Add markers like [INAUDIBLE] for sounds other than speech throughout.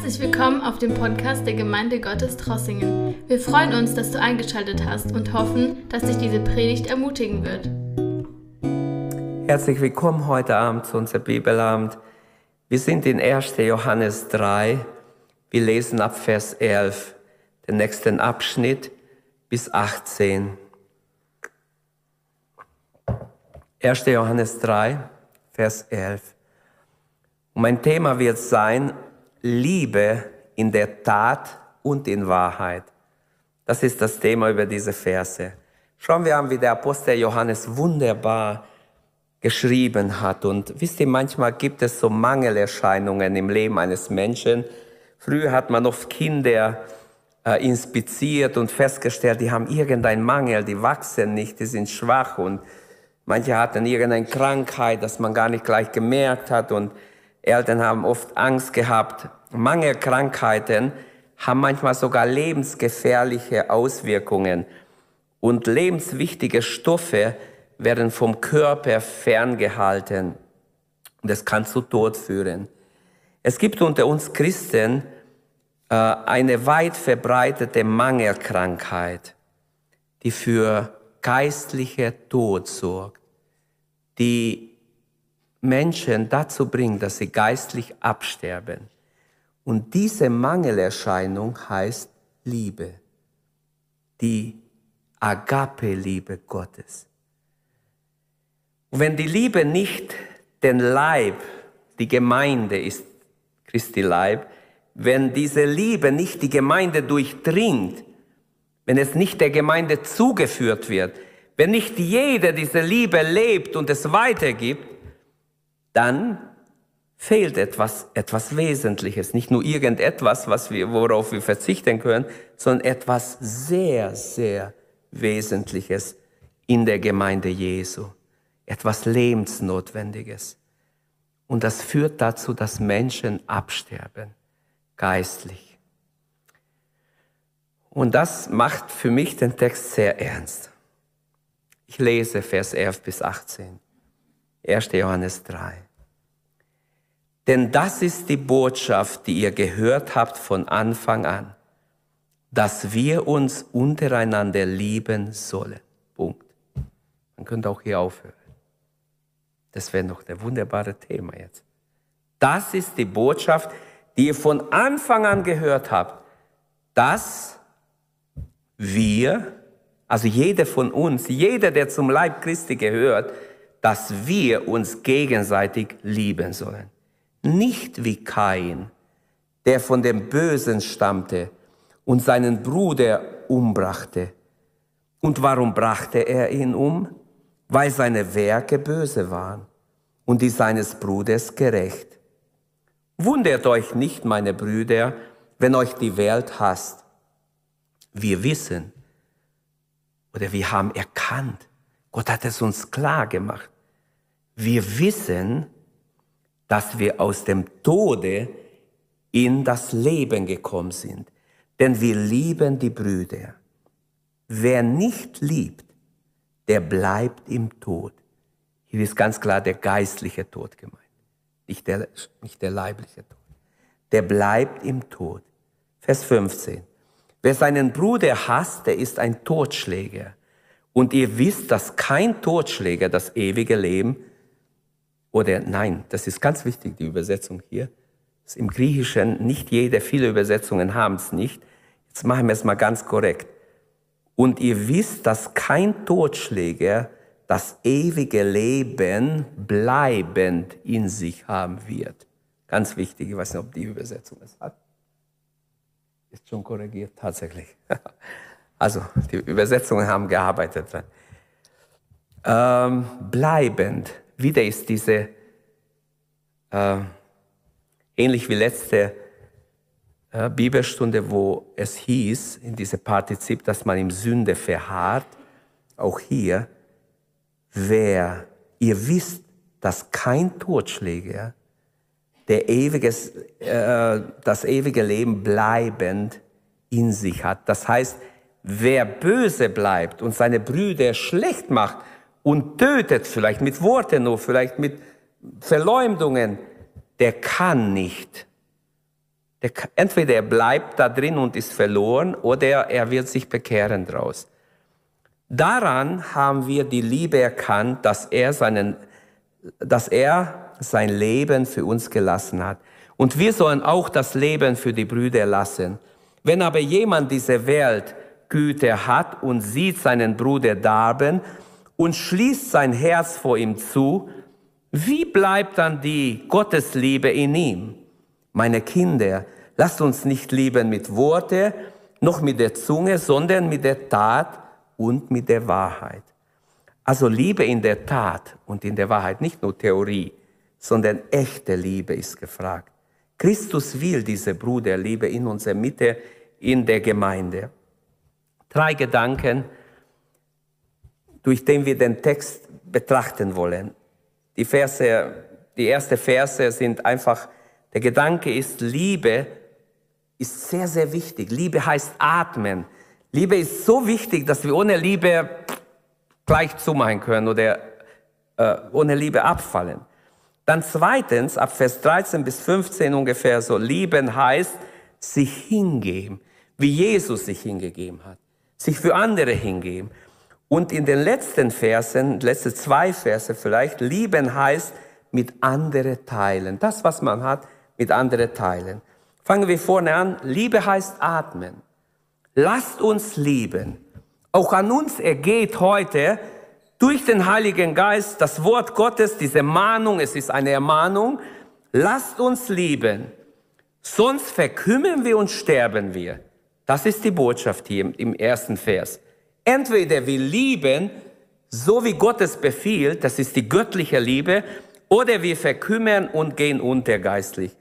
Herzlich willkommen auf dem Podcast der Gemeinde Gottes Trossingen. Wir freuen uns, dass du eingeschaltet hast und hoffen, dass dich diese Predigt ermutigen wird. Herzlich willkommen heute Abend zu unserem Bibelabend. Wir sind in 1. Johannes 3. Wir lesen ab Vers 11 den nächsten Abschnitt bis 18. 1. Johannes 3, Vers 11. Und mein Thema wird sein, Liebe in der Tat und in Wahrheit. Das ist das Thema über diese Verse. Schauen wir an, wie der Apostel Johannes wunderbar geschrieben hat. Und wisst ihr, manchmal gibt es so Mangelerscheinungen im Leben eines Menschen. Früher hat man oft Kinder äh, inspiziert und festgestellt, die haben irgendeinen Mangel, die wachsen nicht, die sind schwach und manche hatten irgendeine Krankheit, das man gar nicht gleich gemerkt hat und Eltern haben oft Angst gehabt. Mangelkrankheiten haben manchmal sogar lebensgefährliche Auswirkungen und lebenswichtige Stoffe werden vom Körper ferngehalten es kann zu Tod führen. Es gibt unter uns Christen äh, eine weit verbreitete Mangelkrankheit, die für geistliche Tod sorgt, die Menschen dazu bringt, dass sie geistlich absterben. Und diese Mangelerscheinung heißt Liebe, die Agape-Liebe Gottes. Und wenn die Liebe nicht den Leib, die Gemeinde ist Christi Leib, wenn diese Liebe nicht die Gemeinde durchdringt, wenn es nicht der Gemeinde zugeführt wird, wenn nicht jeder diese Liebe lebt und es weitergibt, dann fehlt etwas, etwas Wesentliches. Nicht nur irgendetwas, was wir, worauf wir verzichten können, sondern etwas sehr, sehr Wesentliches in der Gemeinde Jesu. Etwas Lebensnotwendiges. Und das führt dazu, dass Menschen absterben, geistlich. Und das macht für mich den Text sehr ernst. Ich lese Vers 11 bis 18. 1. Johannes 3. Denn das ist die Botschaft, die ihr gehört habt von Anfang an, dass wir uns untereinander lieben sollen. Punkt. Man könnte auch hier aufhören. Das wäre noch der wunderbare Thema jetzt. Das ist die Botschaft, die ihr von Anfang an gehört habt, dass wir, also jeder von uns, jeder, der zum Leib Christi gehört, dass wir uns gegenseitig lieben sollen nicht wie Kain, der von dem Bösen stammte und seinen Bruder umbrachte. Und warum brachte er ihn um? Weil seine Werke böse waren und die seines Bruders gerecht. Wundert euch nicht, meine Brüder, wenn euch die Welt hasst. Wir wissen oder wir haben erkannt, Gott hat es uns klar gemacht. Wir wissen, dass wir aus dem Tode in das Leben gekommen sind. Denn wir lieben die Brüder. Wer nicht liebt, der bleibt im Tod. Hier ist ganz klar der geistliche Tod gemeint, nicht der, nicht der leibliche Tod. Der bleibt im Tod. Vers 15. Wer seinen Bruder hasst, der ist ein Totschläger. Und ihr wisst, dass kein Totschläger das ewige Leben oder nein, das ist ganz wichtig, die Übersetzung hier. Ist Im Griechischen, nicht jede, viele Übersetzungen haben es nicht. Jetzt machen wir es mal ganz korrekt. Und ihr wisst, dass kein Totschläger das ewige Leben bleibend in sich haben wird. Ganz wichtig, ich weiß nicht, ob die Übersetzung es hat. Ist schon korrigiert, tatsächlich. [LAUGHS] Also, die Übersetzungen haben gearbeitet. Ähm, bleibend wieder ist diese, äh, ähnlich wie letzte äh, Bibelstunde, wo es hieß, in diesem Partizip, dass man im Sünde verharrt, auch hier, wer, ihr wisst, dass kein Totschläger der ewiges, äh, das ewige Leben bleibend in sich hat. Das heißt, wer böse bleibt und seine Brüder schlecht macht und tötet, vielleicht mit Worten nur, vielleicht mit Verleumdungen, der kann nicht Der, entweder er bleibt da drin und ist verloren oder er wird sich bekehren draus. Daran haben wir die Liebe erkannt, dass er seinen, dass er sein Leben für uns gelassen hat. Und wir sollen auch das Leben für die Brüder lassen. Wenn aber jemand diese Welt Güte hat und sieht seinen Bruder darben und schließt sein Herz vor ihm zu, wie bleibt dann die Gottesliebe in ihm? Meine Kinder, lasst uns nicht lieben mit Worte, noch mit der Zunge, sondern mit der Tat und mit der Wahrheit. Also Liebe in der Tat und in der Wahrheit, nicht nur Theorie, sondern echte Liebe ist gefragt. Christus will diese Bruderliebe in unserer Mitte, in der Gemeinde. Drei Gedanken, durch den wir den Text betrachten wollen. Die Verse, die erste Verse sind einfach, der Gedanke ist, Liebe ist sehr, sehr wichtig. Liebe heißt atmen. Liebe ist so wichtig, dass wir ohne Liebe gleich zumachen können oder äh, ohne Liebe abfallen. Dann zweitens, ab Vers 13 bis 15 ungefähr so, lieben heißt sich hingeben, wie Jesus sich hingegeben hat. Sich für andere hingeben. Und in den letzten Versen, letzte zwei Verse vielleicht, lieben heißt mit andere teilen. Das, was man hat, mit andere teilen. Fangen wir vorne an. Liebe heißt atmen. Lasst uns lieben. Auch an uns ergeht heute durch den Heiligen Geist das Wort Gottes, diese Mahnung, es ist eine Ermahnung. Lasst uns lieben. Sonst verkümmern wir und sterben wir. Das ist die Botschaft hier im ersten Vers. Entweder wir lieben, so wie Gott es befiehlt, das ist die göttliche Liebe, oder wir verkümmern und gehen unter geistlich.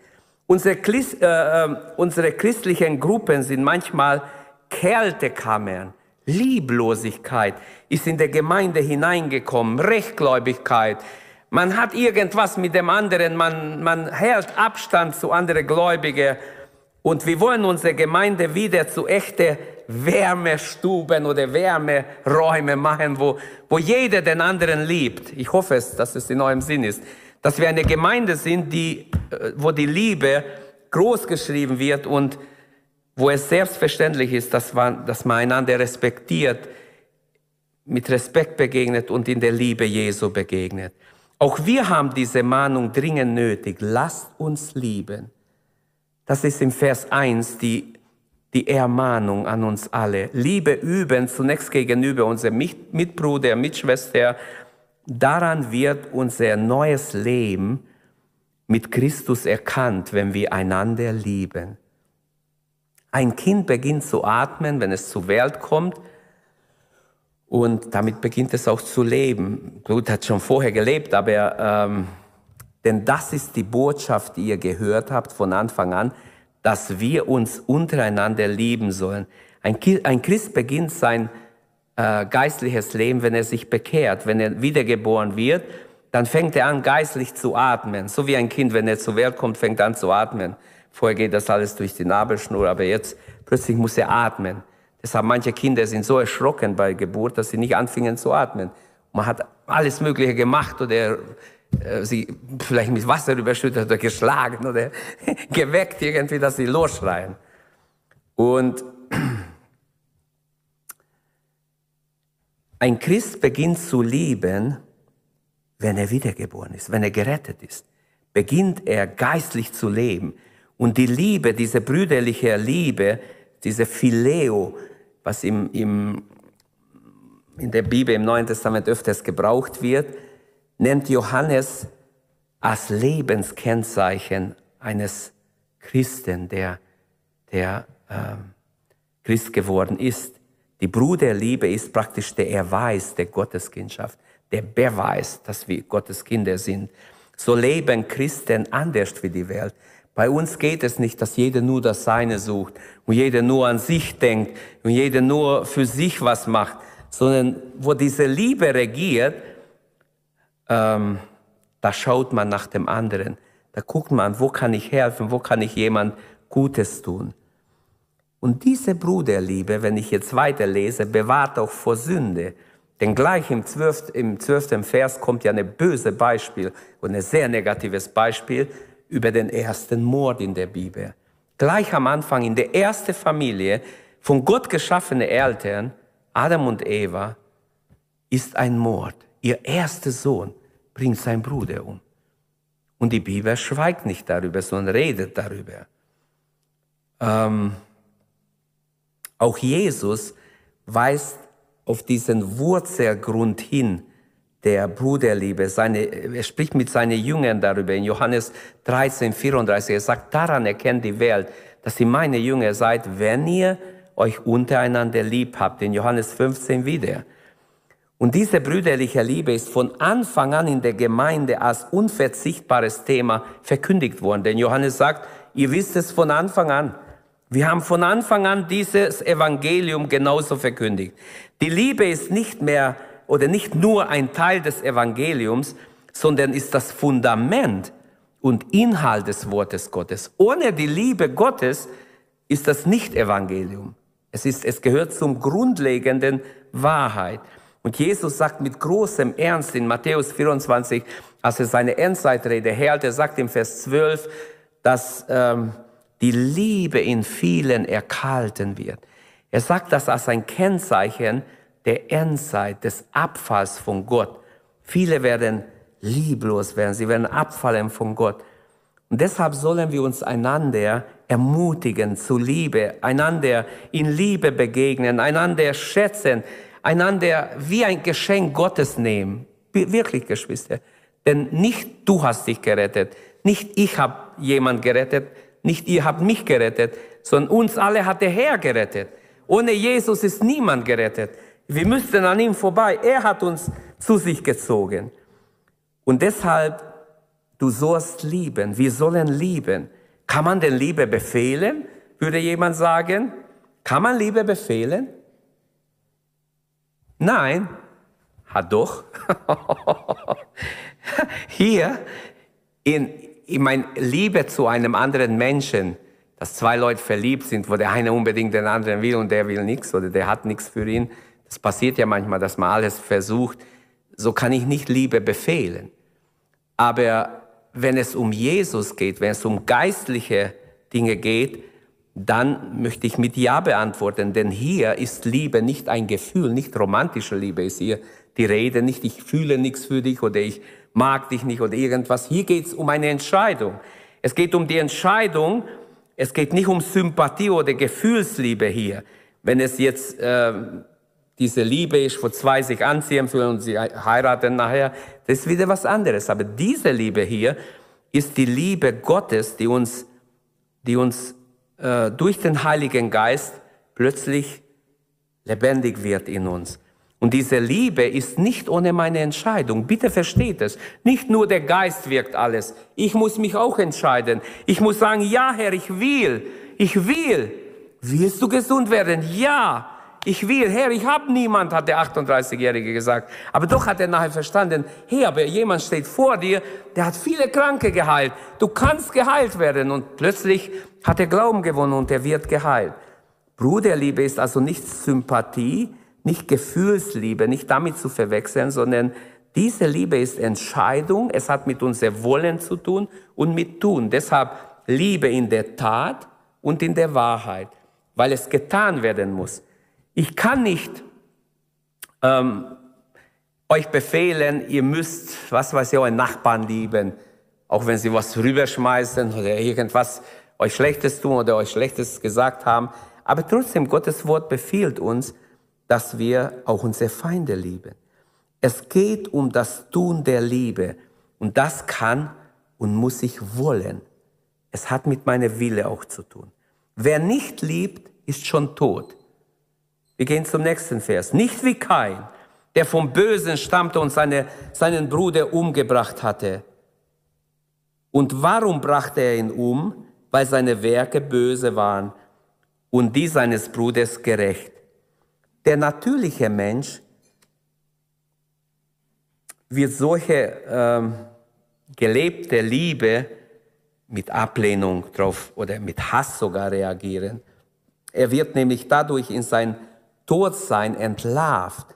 Unsere, Christ, äh, äh, unsere christlichen Gruppen sind manchmal Kältekammern. Lieblosigkeit ist in der Gemeinde hineingekommen, Rechtgläubigkeit. Man hat irgendwas mit dem anderen, man, man hält Abstand zu anderen Gläubigen. Und wir wollen unsere Gemeinde wieder zu echten Wärmestuben oder Wärmeräume machen, wo, wo jeder den anderen liebt. Ich hoffe es, dass es in eurem Sinn ist. Dass wir eine Gemeinde sind, die, äh, wo die Liebe groß geschrieben wird und wo es selbstverständlich ist, dass man, dass man einander respektiert, mit Respekt begegnet und in der Liebe Jesu begegnet. Auch wir haben diese Mahnung dringend nötig. Lasst uns lieben. Das ist im Vers 1 die die Ermahnung an uns alle. Liebe üben, zunächst gegenüber unserem Mitbruder, Mitschwester. Daran wird unser neues Leben mit Christus erkannt, wenn wir einander lieben. Ein Kind beginnt zu atmen, wenn es zur Welt kommt. Und damit beginnt es auch zu leben. Blut hat schon vorher gelebt, aber ähm, denn das ist die Botschaft, die ihr gehört habt von Anfang an dass wir uns untereinander lieben sollen. Ein, ein Christ beginnt sein äh, geistliches Leben, wenn er sich bekehrt, wenn er wiedergeboren wird, dann fängt er an, geistlich zu atmen. So wie ein Kind, wenn er zur Welt kommt, fängt an zu atmen. Vorher geht das alles durch die Nabelschnur, aber jetzt plötzlich muss er atmen. Deshalb manche Kinder sind so erschrocken bei Geburt, dass sie nicht anfingen zu atmen. Man hat alles Mögliche gemacht oder äh, sie vielleicht mit Wasser überschüttet oder geschlagen oder [LAUGHS] geweckt irgendwie, dass sie losschreien. Und ein Christ beginnt zu lieben, wenn er wiedergeboren ist, wenn er gerettet ist. Beginnt er geistlich zu leben. Und die Liebe, diese brüderliche Liebe, diese Phileo, was im, im, in der Bibel im Neuen Testament öfters gebraucht wird, nennt Johannes als Lebenskennzeichen eines Christen, der, der äh, Christ geworden ist. Die Bruderliebe ist praktisch der Erweis der Gotteskindschaft, der Beweis, dass wir Gottes Kinder sind. So leben Christen anders wie die Welt. Bei uns geht es nicht, dass jeder nur das Seine sucht und jeder nur an sich denkt und jeder nur für sich was macht, sondern wo diese Liebe regiert, ähm, da schaut man nach dem anderen. Da guckt man, wo kann ich helfen, wo kann ich jemand Gutes tun. Und diese Bruderliebe, wenn ich jetzt weiterlese, bewahrt auch vor Sünde. Denn gleich im zwölften, im zwölften Vers kommt ja ein böse Beispiel und ein sehr negatives Beispiel über den ersten Mord in der Bibel. gleich am Anfang in der ersten Familie von Gott geschaffene Eltern, Adam und Eva, ist ein Mord. Ihr erster Sohn bringt seinen Bruder um. Und die Bibel schweigt nicht darüber, sondern redet darüber. Ähm, auch Jesus weist auf diesen Wurzelgrund hin, der Bruderliebe. Seine, er spricht mit seinen Jüngern darüber in Johannes 13, 34. Er sagt, daran erkennt die Welt, dass ihr meine Jünger seid, wenn ihr euch untereinander lieb habt. In Johannes 15 wieder. Und diese brüderliche Liebe ist von Anfang an in der Gemeinde als unverzichtbares Thema verkündigt worden. Denn Johannes sagt, ihr wisst es von Anfang an. Wir haben von Anfang an dieses Evangelium genauso verkündigt. Die Liebe ist nicht mehr oder nicht nur ein Teil des Evangeliums, sondern ist das Fundament und Inhalt des Wortes Gottes. Ohne die Liebe Gottes ist das nicht Evangelium. Es ist, es gehört zum grundlegenden Wahrheit. Und Jesus sagt mit großem Ernst in Matthäus 24, als er seine Endzeitrede hält, er sagt im Vers 12, dass ähm, die Liebe in vielen erkalten wird. Er sagt das als ein Kennzeichen der Endzeit, des Abfalls von Gott. Viele werden lieblos werden, sie werden abfallen von Gott. Und deshalb sollen wir uns einander ermutigen zu Liebe, einander in Liebe begegnen, einander schätzen, einander wie ein Geschenk Gottes nehmen. Wirklich, Geschwister. Denn nicht du hast dich gerettet, nicht ich habe jemand gerettet, nicht ihr habt mich gerettet, sondern uns alle hat der Herr gerettet. Ohne Jesus ist niemand gerettet. Wir müssten an ihm vorbei. Er hat uns zu sich gezogen. Und deshalb, du sollst lieben. Wir sollen lieben. Kann man denn Liebe befehlen? Würde jemand sagen. Kann man Liebe befehlen? Nein. Hat doch. [LAUGHS] Hier in, in mein Liebe zu einem anderen Menschen, dass zwei Leute verliebt sind, wo der eine unbedingt den anderen will und der will nichts oder der hat nichts für ihn, das passiert ja manchmal, dass man alles versucht. So kann ich nicht Liebe befehlen. Aber wenn es um Jesus geht, wenn es um geistliche Dinge geht, dann möchte ich mit Ja beantworten, denn hier ist Liebe nicht ein Gefühl, nicht romantische Liebe ist hier die Rede, nicht ich fühle nichts für dich oder ich mag dich nicht oder irgendwas. Hier geht es um eine Entscheidung. Es geht um die Entscheidung, es geht nicht um Sympathie oder Gefühlsliebe hier. Wenn es jetzt äh, diese Liebe ist, wo zwei sich anziehen fühlen und sie heiraten nachher, das ist wieder was anderes. Aber diese Liebe hier ist die Liebe Gottes, die uns, die uns äh, durch den Heiligen Geist plötzlich lebendig wird in uns. Und diese Liebe ist nicht ohne meine Entscheidung. Bitte versteht es. Nicht nur der Geist wirkt alles. Ich muss mich auch entscheiden. Ich muss sagen, ja Herr, ich will. Ich will. Willst du gesund werden? Ja. Ich will, Herr, ich habe niemand, hat der 38-Jährige gesagt. Aber doch hat er nachher verstanden, hey, aber jemand steht vor dir, der hat viele Kranke geheilt. Du kannst geheilt werden. Und plötzlich hat er Glauben gewonnen und er wird geheilt. Bruderliebe ist also nicht Sympathie, nicht Gefühlsliebe, nicht damit zu verwechseln, sondern diese Liebe ist Entscheidung. Es hat mit unser Wollen zu tun und mit Tun. Deshalb Liebe in der Tat und in der Wahrheit, weil es getan werden muss. Ich kann nicht ähm, euch befehlen, ihr müsst, was weiß ich, euren Nachbarn lieben, auch wenn sie was rüberschmeißen oder irgendwas euch Schlechtes tun oder euch Schlechtes gesagt haben. Aber trotzdem, Gottes Wort befiehlt uns, dass wir auch unsere Feinde lieben. Es geht um das Tun der Liebe und das kann und muss ich wollen. Es hat mit meiner Wille auch zu tun. Wer nicht liebt, ist schon tot. Wir gehen zum nächsten Vers. Nicht wie Kain, der vom Bösen stammte und seine, seinen Bruder umgebracht hatte. Und warum brachte er ihn um? Weil seine Werke böse waren und die seines Bruders gerecht. Der natürliche Mensch wird solche ähm, gelebte Liebe mit Ablehnung drauf oder mit Hass sogar reagieren. Er wird nämlich dadurch in sein Todsein entlarvt.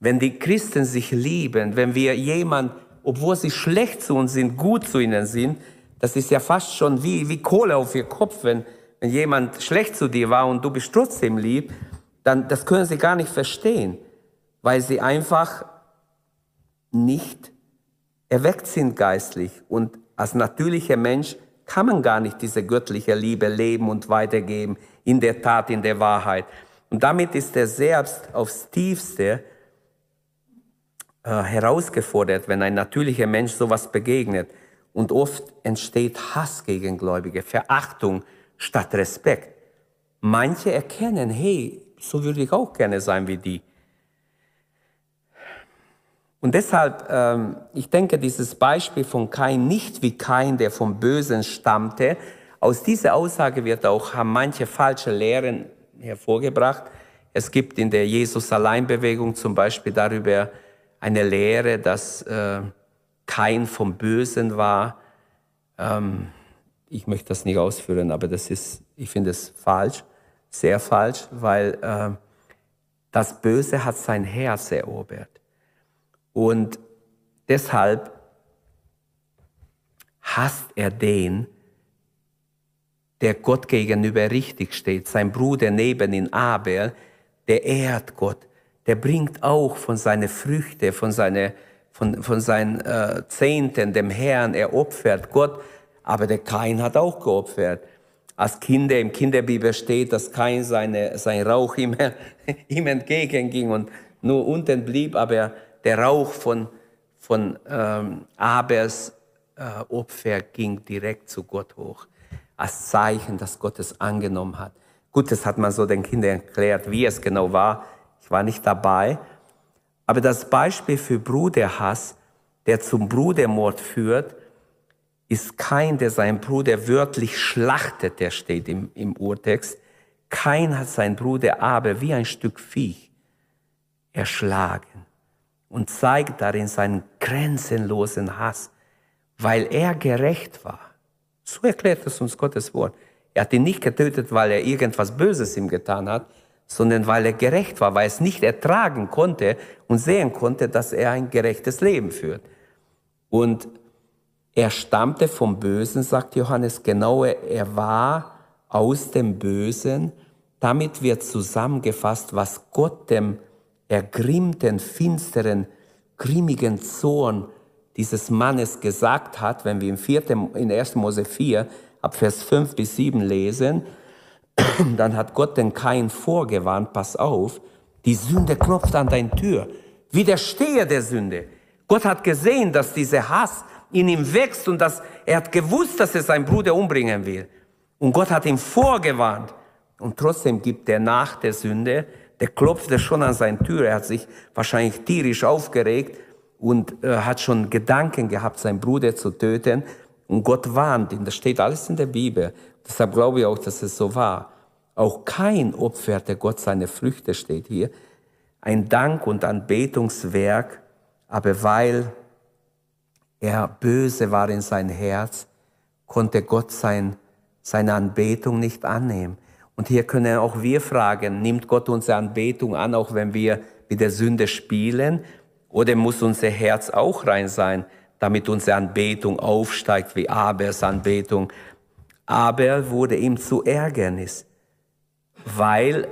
Wenn die Christen sich lieben, wenn wir jemand, obwohl sie schlecht zu uns sind, gut zu ihnen sind, das ist ja fast schon wie, wie Kohle auf ihr Kopf, wenn, wenn jemand schlecht zu dir war und du bist trotzdem lieb, dann das können sie gar nicht verstehen, weil sie einfach nicht erweckt sind geistlich. Und als natürlicher Mensch kann man gar nicht diese göttliche Liebe leben und weitergeben, in der Tat, in der Wahrheit. Und damit ist er selbst aufs tiefste äh, herausgefordert, wenn ein natürlicher Mensch sowas begegnet. Und oft entsteht Hass gegen Gläubige, Verachtung statt Respekt. Manche erkennen, hey, so würde ich auch gerne sein wie die. Und deshalb, ähm, ich denke, dieses Beispiel von Kain, nicht wie Kain, der vom Bösen stammte, aus dieser Aussage wird auch, haben manche falsche Lehren hervorgebracht. Es gibt in der Jesus-Allein-Bewegung zum Beispiel darüber eine Lehre, dass äh, kein vom Bösen war. Ähm, ich möchte das nicht ausführen, aber das ist, ich finde es falsch, sehr falsch, weil äh, das Böse hat sein Herz erobert. Und deshalb hasst er den, der Gott gegenüber richtig steht. Sein Bruder neben ihn, Abel, der ehrt Gott. Der bringt auch von seinen Früchten, von, seine, von, von seinen äh, Zehnten dem Herrn. Er opfert Gott. Aber der Kain hat auch geopfert. Als Kinder im Kinderbibel steht, dass Kain seine, sein Rauch ihm, [LAUGHS] ihm entgegenging und nur unten blieb, aber der Rauch von, von ähm, Abels äh, Opfer ging direkt zu Gott hoch als Zeichen, dass Gott es angenommen hat. Gut, das hat man so den Kindern erklärt, wie es genau war. Ich war nicht dabei. Aber das Beispiel für Bruderhass, der zum Brudermord führt, ist kein, der seinen Bruder wörtlich schlachtet, der steht im, im Urtext. Kein hat seinen Bruder aber wie ein Stück Viech erschlagen und zeigt darin seinen grenzenlosen Hass, weil er gerecht war. So erklärt es uns Gottes Wort. Er hat ihn nicht getötet, weil er irgendwas Böses ihm getan hat, sondern weil er gerecht war, weil er es nicht ertragen konnte und sehen konnte, dass er ein gerechtes Leben führt. Und er stammte vom Bösen, sagt Johannes genau, er war aus dem Bösen. Damit wird zusammengefasst, was Gott dem ergrimmten, finsteren, grimmigen Zorn dieses Mannes gesagt hat, wenn wir im 4., in 1. Mose 4 ab Vers 5 bis 7 lesen, [CLEARS THROAT] dann hat Gott den Kain vorgewarnt, pass auf, die Sünde klopft an deine Tür. Widerstehe der Sünde. Gott hat gesehen, dass dieser Hass in ihm wächst und dass er hat gewusst, dass er seinen Bruder umbringen will. Und Gott hat ihn vorgewarnt. Und trotzdem gibt er nach der Sünde, der klopfte schon an seine Tür. Er hat sich wahrscheinlich tierisch aufgeregt und äh, hat schon Gedanken gehabt, seinen Bruder zu töten. Und Gott warnt ihn. Das steht alles in der Bibel. Deshalb glaube ich auch, dass es so war. Auch kein opferte Gott seine Früchte, steht hier. Ein Dank- und Anbetungswerk, aber weil er böse war in sein Herz, konnte Gott sein, seine Anbetung nicht annehmen. Und hier können auch wir fragen, nimmt Gott unsere Anbetung an, auch wenn wir mit der Sünde spielen? Oder muss unser Herz auch rein sein, damit unsere Anbetung aufsteigt wie Abels Anbetung? Abel wurde ihm zu Ärgernis, weil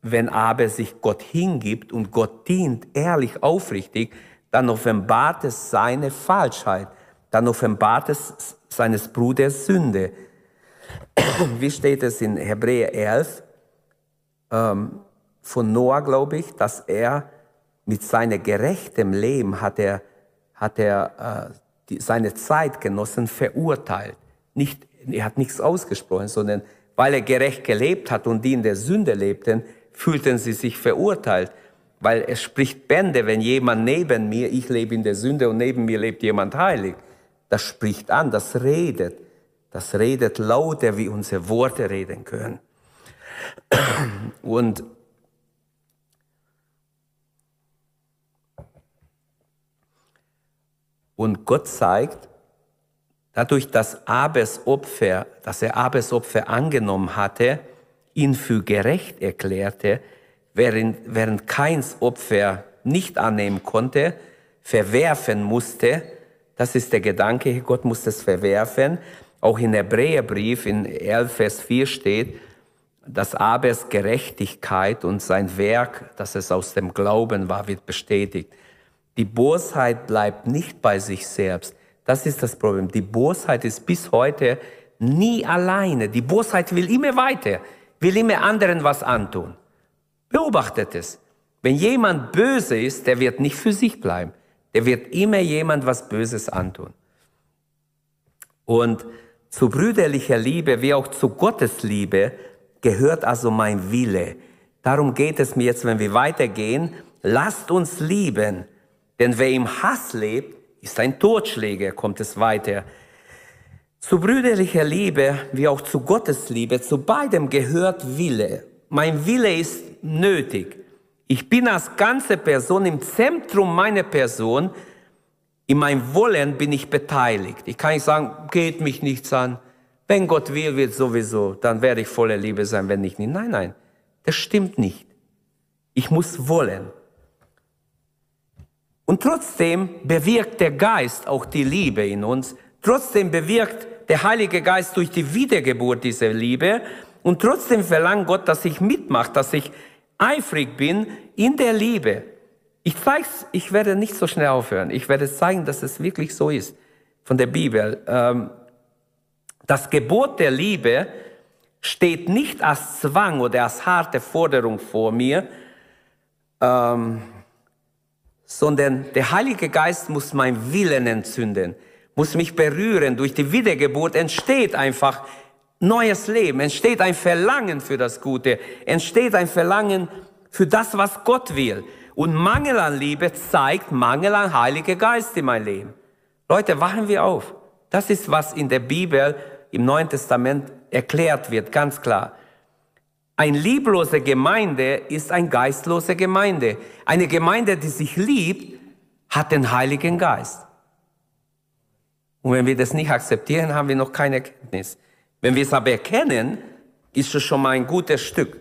wenn Abel sich Gott hingibt und Gott dient, ehrlich, aufrichtig, dann offenbart es seine Falschheit, dann offenbart es seines Bruders Sünde. [CLEARS THROAT] Wie steht es in Hebräer 11 ähm, von Noah, glaube ich, dass er mit seinem gerechten Leben hat er, hat er äh, die, seine Zeitgenossen verurteilt. Nicht, er hat nichts ausgesprochen, sondern weil er gerecht gelebt hat und die in der Sünde lebten, fühlten sie sich verurteilt. Weil es spricht Bände, wenn jemand neben mir, ich lebe in der Sünde und neben mir lebt jemand heilig. Das spricht an, das redet. Das redet lauter, wie unsere Worte reden können. Und Und Gott zeigt, dadurch, dass Abes Opfer, dass er Abes Opfer angenommen hatte, ihn für gerecht erklärte, während, während Keins Opfer nicht annehmen konnte, verwerfen musste. Das ist der Gedanke, Gott muss es verwerfen. Auch in Hebräerbrief in 11, Vers 4 steht, dass Abels Gerechtigkeit und sein Werk, dass es aus dem Glauben war, wird bestätigt. Die Bosheit bleibt nicht bei sich selbst. Das ist das Problem. Die Bosheit ist bis heute nie alleine. Die Bosheit will immer weiter, will immer anderen was antun. Beobachtet es. Wenn jemand böse ist, der wird nicht für sich bleiben. Der wird immer jemand was Böses antun. Und zu brüderlicher Liebe wie auch zu Gottes Liebe gehört also mein Wille. Darum geht es mir jetzt, wenn wir weitergehen. Lasst uns lieben, denn wer im Hass lebt, ist ein Totschläger, kommt es weiter. Zu brüderlicher Liebe wie auch zu Gottes Liebe, zu beidem gehört Wille. Mein Wille ist nötig. Ich bin als ganze Person im Zentrum meiner Person. In meinem Wollen bin ich beteiligt. Ich kann nicht sagen, geht mich nichts an. Wenn Gott will, wird sowieso, dann werde ich voller Liebe sein, wenn nicht. Nein, nein, das stimmt nicht. Ich muss wollen. Und trotzdem bewirkt der Geist auch die Liebe in uns. Trotzdem bewirkt der Heilige Geist durch die Wiedergeburt diese Liebe. Und trotzdem verlangt Gott, dass ich mitmache, dass ich eifrig bin in der Liebe. Ich zeig's, ich werde nicht so schnell aufhören. Ich werde zeigen, dass es wirklich so ist von der Bibel. Ähm, das Gebot der Liebe steht nicht als Zwang oder als harte Forderung vor mir, ähm, sondern der Heilige Geist muss mein Willen entzünden, muss mich berühren. Durch die Wiedergeburt entsteht einfach neues Leben, entsteht ein Verlangen für das Gute, entsteht ein Verlangen für das, was Gott will. Und Mangel an Liebe zeigt Mangel an Heiliger Geist in mein Leben. Leute, wachen wir auf. Das ist, was in der Bibel im Neuen Testament erklärt wird, ganz klar. Ein lieblose Gemeinde ist ein geistlose Gemeinde. Eine Gemeinde, die sich liebt, hat den Heiligen Geist. Und wenn wir das nicht akzeptieren, haben wir noch keine Erkenntnis. Wenn wir es aber erkennen, ist es schon mal ein gutes Stück.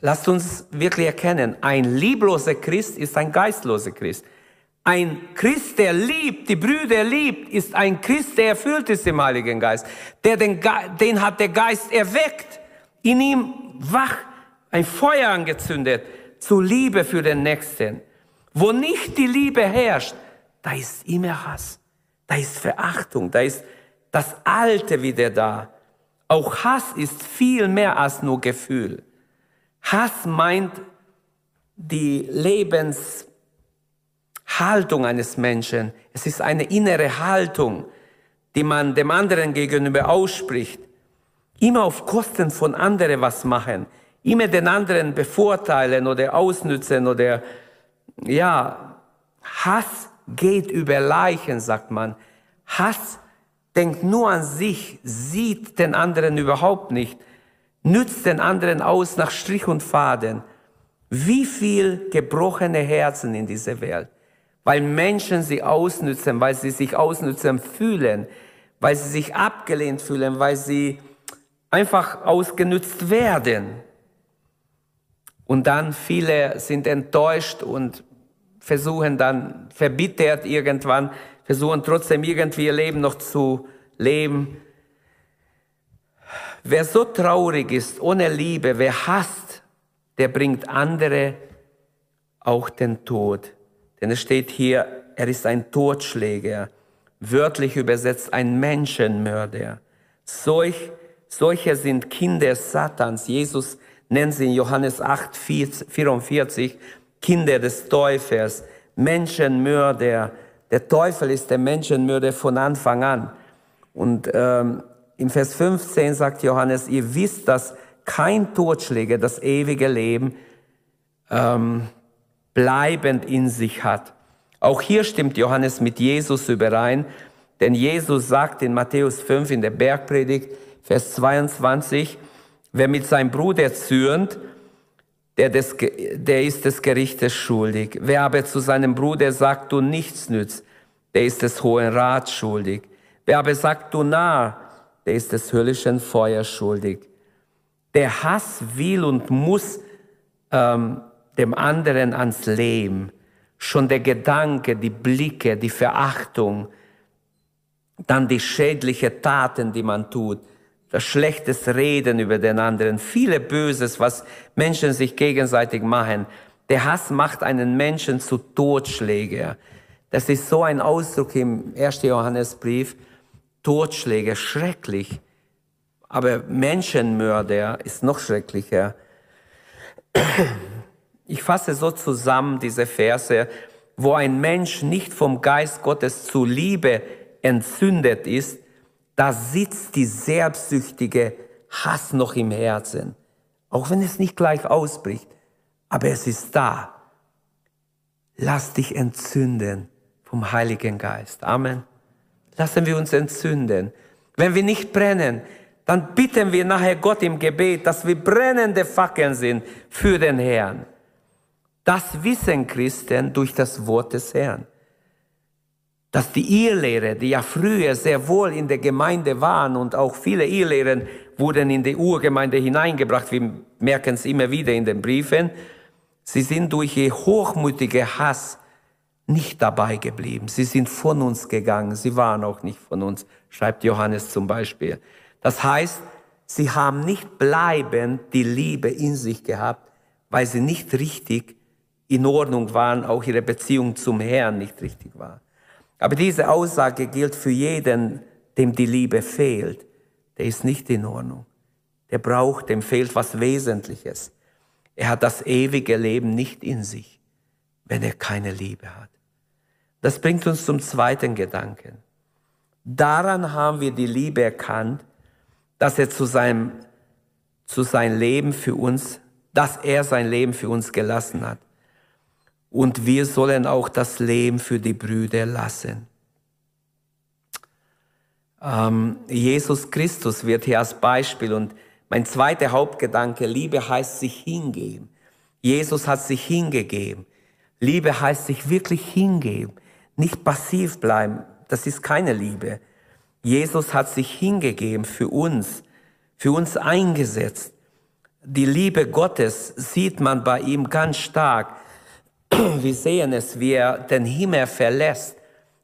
Lasst uns wirklich erkennen, ein liebloser Christ ist ein geistloser Christ. Ein Christ, der liebt, die Brüder liebt, ist ein Christ, der erfüllt ist im Heiligen Geist. Der den, den hat der Geist erweckt, in ihm wach, ein Feuer angezündet, zur Liebe für den Nächsten. Wo nicht die Liebe herrscht, da ist immer Hass, da ist Verachtung, da ist das Alte wieder da. Auch Hass ist viel mehr als nur Gefühl. Hass meint die Lebenshaltung eines Menschen. Es ist eine innere Haltung, die man dem anderen gegenüber ausspricht. Immer auf Kosten von anderen was machen. Immer den anderen bevorteilen oder ausnützen oder, ja, Hass geht über Leichen, sagt man. Hass denkt nur an sich, sieht den anderen überhaupt nicht, nützt den anderen aus nach Strich und Faden. Wie viel gebrochene Herzen in dieser Welt, weil Menschen sie ausnützen, weil sie sich ausnützen fühlen, weil sie sich abgelehnt fühlen, weil sie einfach ausgenützt werden. Und dann viele sind enttäuscht und versuchen dann verbittert irgendwann versuchen trotzdem irgendwie ihr Leben noch zu leben. Wer so traurig ist, ohne Liebe, wer hasst, der bringt andere auch den Tod. Denn es steht hier, er ist ein Totschläger, wörtlich übersetzt ein Menschenmörder. Solch, solche sind Kinder Satans. Jesus nennt sie in Johannes 8, 44 Kinder des Teufels, Menschenmörder, der Teufel ist der Menschenmörder von Anfang an. Und ähm, im Vers 15 sagt Johannes, ihr wisst, dass kein Totschläger das ewige Leben ähm, bleibend in sich hat. Auch hier stimmt Johannes mit Jesus überein, denn Jesus sagt in Matthäus 5 in der Bergpredigt, Vers 22, wer mit seinem Bruder zürnt, der, des, der ist des Gerichtes schuldig. Wer aber zu seinem Bruder sagt, du nichts nützt, der ist des Hohen Rats schuldig. Wer aber sagt, du Narr, der ist des höllischen Feuers schuldig. Der Hass will und muss ähm, dem anderen ans Leben. Schon der Gedanke, die Blicke, die Verachtung, Dann die schädlichen Taten, die man tut. Das schlechtes Reden über den anderen. Viele Böses, was Menschen sich gegenseitig machen. Der Hass macht einen Menschen zu Totschläger. Das ist so ein Ausdruck im 1. Johannesbrief. Totschläger, schrecklich. Aber Menschenmörder ist noch schrecklicher. Ich fasse so zusammen diese Verse, wo ein Mensch nicht vom Geist Gottes zu Liebe entzündet ist, da sitzt die selbstsüchtige Hass noch im Herzen. Auch wenn es nicht gleich ausbricht, aber es ist da. Lass dich entzünden vom Heiligen Geist. Amen. Lassen wir uns entzünden. Wenn wir nicht brennen, dann bitten wir nachher Gott im Gebet, dass wir brennende Fackeln sind für den Herrn. Das wissen Christen durch das Wort des Herrn. Dass die Irrlehrer, die ja früher sehr wohl in der Gemeinde waren und auch viele Irrlehrer wurden in die Urgemeinde hineingebracht, wir merken es immer wieder in den Briefen, sie sind durch ihr hochmütige Hass nicht dabei geblieben. Sie sind von uns gegangen, sie waren auch nicht von uns, schreibt Johannes zum Beispiel. Das heißt, sie haben nicht bleibend die Liebe in sich gehabt, weil sie nicht richtig in Ordnung waren, auch ihre Beziehung zum Herrn nicht richtig war. Aber diese Aussage gilt für jeden, dem die Liebe fehlt. Der ist nicht in Ordnung. Der braucht, dem fehlt was Wesentliches. Er hat das ewige Leben nicht in sich, wenn er keine Liebe hat. Das bringt uns zum zweiten Gedanken. Daran haben wir die Liebe erkannt, dass er zu seinem, zu seinem Leben für uns, dass er sein Leben für uns gelassen hat und wir sollen auch das Leben für die Brüder lassen. Ähm, Jesus Christus wird hier als Beispiel und mein zweiter Hauptgedanke, Liebe heißt sich hingeben. Jesus hat sich hingegeben. Liebe heißt sich wirklich hingeben, nicht passiv bleiben. Das ist keine Liebe. Jesus hat sich hingegeben für uns, für uns eingesetzt. Die Liebe Gottes sieht man bei ihm ganz stark. Wir sehen es, wie er den Himmel verlässt.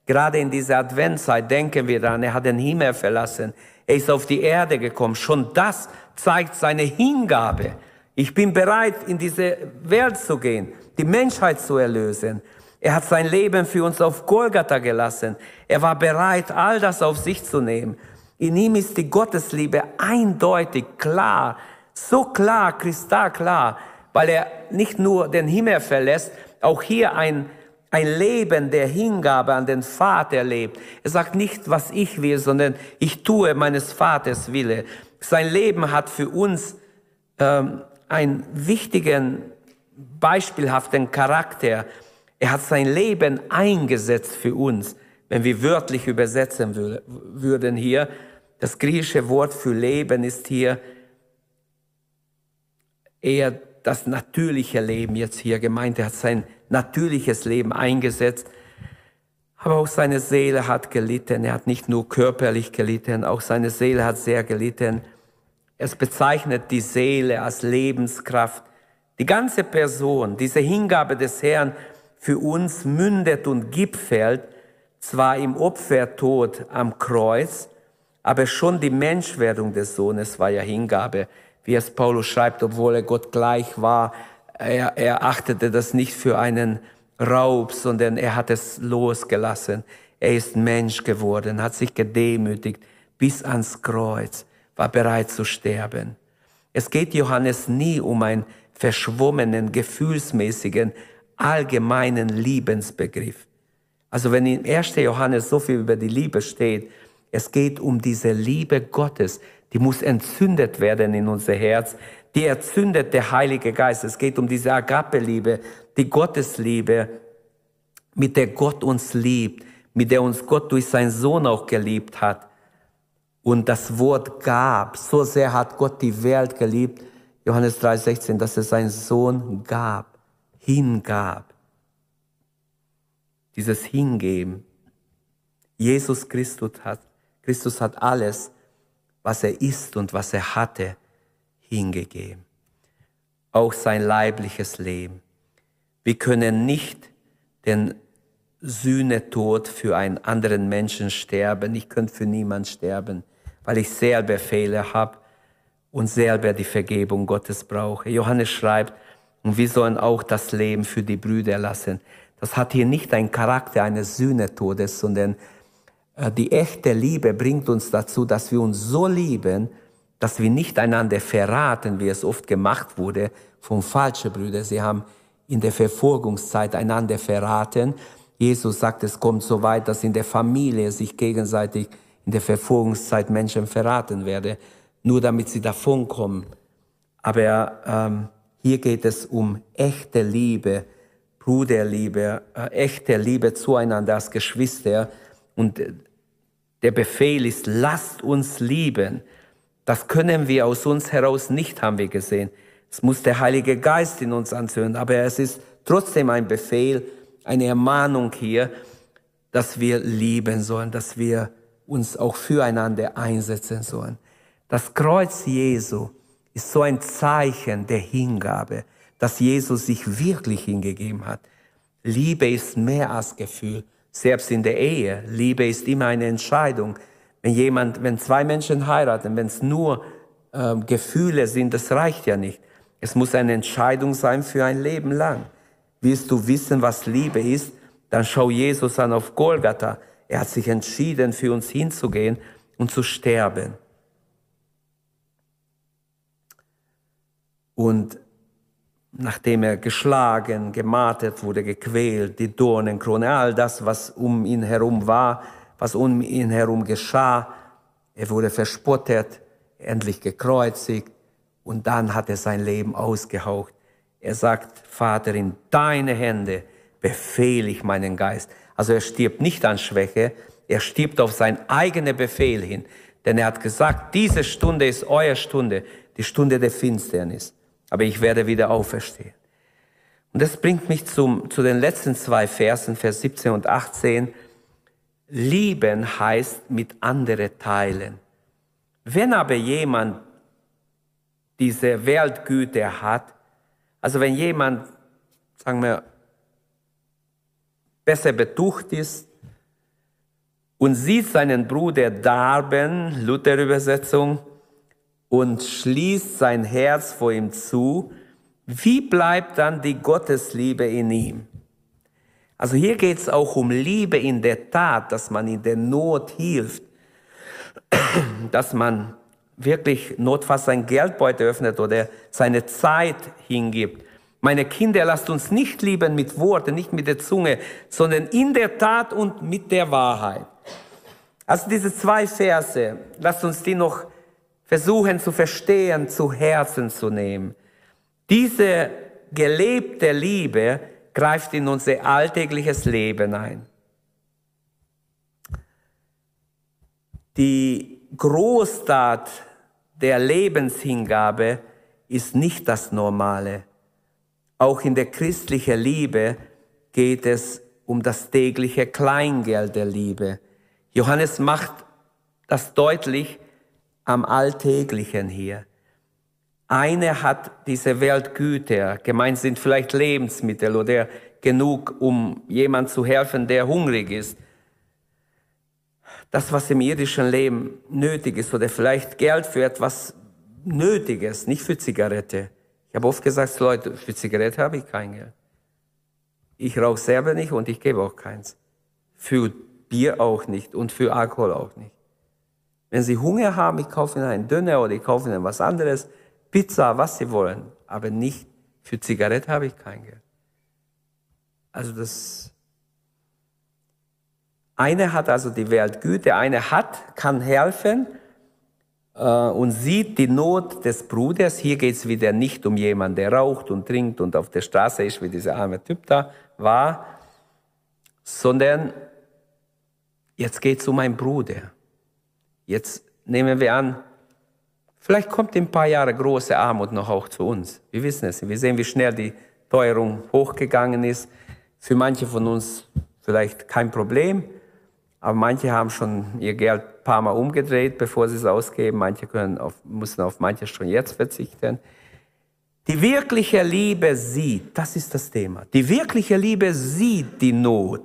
Gerade in dieser Adventszeit denken wir daran, er hat den Himmel verlassen. Er ist auf die Erde gekommen. Schon das zeigt seine Hingabe. Ich bin bereit, in diese Welt zu gehen, die Menschheit zu erlösen. Er hat sein Leben für uns auf Golgatha gelassen. Er war bereit, all das auf sich zu nehmen. In ihm ist die Gottesliebe eindeutig klar, so klar, kristallklar, weil er nicht nur den Himmel verlässt, auch hier ein, ein Leben der Hingabe an den Vater lebt. Er sagt nicht, was ich will, sondern ich tue meines Vaters Wille. Sein Leben hat für uns ähm, einen wichtigen, beispielhaften Charakter. Er hat sein Leben eingesetzt für uns. Wenn wir wörtlich übersetzen würden hier, das griechische Wort für Leben ist hier eher das natürliche Leben jetzt hier gemeint. Er hat sein natürliches Leben eingesetzt. Aber auch seine Seele hat gelitten. Er hat nicht nur körperlich gelitten, auch seine Seele hat sehr gelitten. Es bezeichnet die Seele als Lebenskraft. Die ganze Person, diese Hingabe des Herrn für uns mündet und gipfelt zwar im Opfertod am Kreuz, aber schon die Menschwerdung des Sohnes war ja Hingabe wie es Paulus schreibt, obwohl er Gott gleich war, er, er achtete das nicht für einen Raub, sondern er hat es losgelassen. Er ist Mensch geworden, hat sich gedemütigt bis ans Kreuz, war bereit zu sterben. Es geht Johannes nie um einen verschwommenen, gefühlsmäßigen, allgemeinen Liebensbegriff. Also wenn in 1. Johannes so viel über die Liebe steht, es geht um diese Liebe Gottes, die muss entzündet werden in unser Herz. Die erzündet der Heilige Geist. Es geht um diese Agape-Liebe, die Gottesliebe, mit der Gott uns liebt, mit der uns Gott durch seinen Sohn auch geliebt hat. Und das Wort gab, so sehr hat Gott die Welt geliebt, Johannes 3,16, dass er seinen Sohn gab, hingab. Dieses Hingeben. Jesus Christus hat, Christus hat alles was er ist und was er hatte, hingegeben. Auch sein leibliches Leben. Wir können nicht den Sühnetod für einen anderen Menschen sterben. Ich könnte für niemand sterben, weil ich selber Fehler habe und selber die Vergebung Gottes brauche. Johannes schreibt, und wir sollen auch das Leben für die Brüder lassen. Das hat hier nicht einen Charakter eines Sühnetodes, sondern die echte Liebe bringt uns dazu, dass wir uns so lieben, dass wir nicht einander verraten, wie es oft gemacht wurde von falschen Brüdern. Sie haben in der Verfolgungszeit einander verraten. Jesus sagt, es kommt so weit, dass in der Familie sich gegenseitig in der Verfolgungszeit Menschen verraten werden, nur damit sie davonkommen. Aber ähm, hier geht es um echte Liebe, Bruderliebe, äh, echte Liebe zueinander als Geschwister. Und der Befehl ist, lasst uns lieben. Das können wir aus uns heraus nicht, haben wir gesehen. Es muss der Heilige Geist in uns anzünden, aber es ist trotzdem ein Befehl, eine Ermahnung hier, dass wir lieben sollen, dass wir uns auch füreinander einsetzen sollen. Das Kreuz Jesu ist so ein Zeichen der Hingabe, dass Jesus sich wirklich hingegeben hat. Liebe ist mehr als Gefühl, selbst in der Ehe. Liebe ist immer eine Entscheidung. Wenn jemand, wenn zwei Menschen heiraten, wenn es nur äh, Gefühle sind, das reicht ja nicht. Es muss eine Entscheidung sein für ein Leben lang. Willst du wissen, was Liebe ist? Dann schau Jesus an auf Golgatha. Er hat sich entschieden, für uns hinzugehen und zu sterben. Und nachdem er geschlagen, gemartet wurde, gequält, die Dornenkrone, all das, was um ihn herum war, was um ihn herum geschah. Er wurde verspottet, endlich gekreuzigt und dann hat er sein Leben ausgehaucht. Er sagt, Vater, in deine Hände befehle ich meinen Geist. Also er stirbt nicht an Schwäche, er stirbt auf sein eigener Befehl hin. Denn er hat gesagt, diese Stunde ist eure Stunde, die Stunde der Finsternis. Aber ich werde wieder auferstehen. Und das bringt mich zum, zu den letzten zwei Versen, Vers 17 und 18. Lieben heißt mit andere teilen. Wenn aber jemand diese Weltgüte hat, also wenn jemand, sagen wir, besser betucht ist und sieht seinen Bruder darben, Luther-Übersetzung, und schließt sein Herz vor ihm zu, wie bleibt dann die Gottesliebe in ihm? Also hier geht es auch um Liebe in der Tat, dass man in der Not hilft, [CLEARS THROAT] dass man wirklich notfalls sein Geldbeutel öffnet oder seine Zeit hingibt. Meine Kinder, lasst uns nicht lieben mit Worten, nicht mit der Zunge, sondern in der Tat und mit der Wahrheit. Also diese zwei Verse, lasst uns die noch versuchen zu verstehen, zu Herzen zu nehmen. Diese gelebte Liebe greift in unser alltägliches Leben ein. Die Großtat der Lebenshingabe ist nicht das Normale. Auch in der christlichen Liebe geht es um das tägliche Kleingeld der Liebe. Johannes macht das deutlich am Alltäglichen hier. Eine hat diese Weltgüter, gemeint sind vielleicht Lebensmittel oder genug, um jemand zu helfen, der hungrig ist. Das, was im irdischen Leben nötig ist oder vielleicht Geld für etwas Nötiges, nicht für Zigarette. Ich habe oft gesagt, Leute, für Zigarette habe ich kein Geld. Ich rauche selber nicht und ich gebe auch keins. Für Bier auch nicht und für Alkohol auch nicht. Wenn Sie Hunger haben, ich kaufe Ihnen einen Döner oder ich kaufe Ihnen was anderes. Pizza, was sie wollen, aber nicht für Zigarette habe ich kein Geld. Also das eine hat also die Weltgüte, eine hat, kann helfen äh, und sieht die Not des Bruders. Hier geht es wieder nicht um jemanden, der raucht und trinkt und auf der Straße ist, wie dieser arme Typ da war, sondern jetzt geht es um einen Bruder. Jetzt nehmen wir an, Vielleicht kommt in ein paar Jahre große Armut noch auch zu uns. Wir wissen es. Wir sehen, wie schnell die Teuerung hochgegangen ist. Für manche von uns vielleicht kein Problem, aber manche haben schon ihr Geld ein paar Mal umgedreht, bevor sie es ausgeben. Manche können auf, müssen auf manches schon jetzt verzichten. Die wirkliche Liebe sieht, das ist das Thema. Die wirkliche Liebe sieht die Not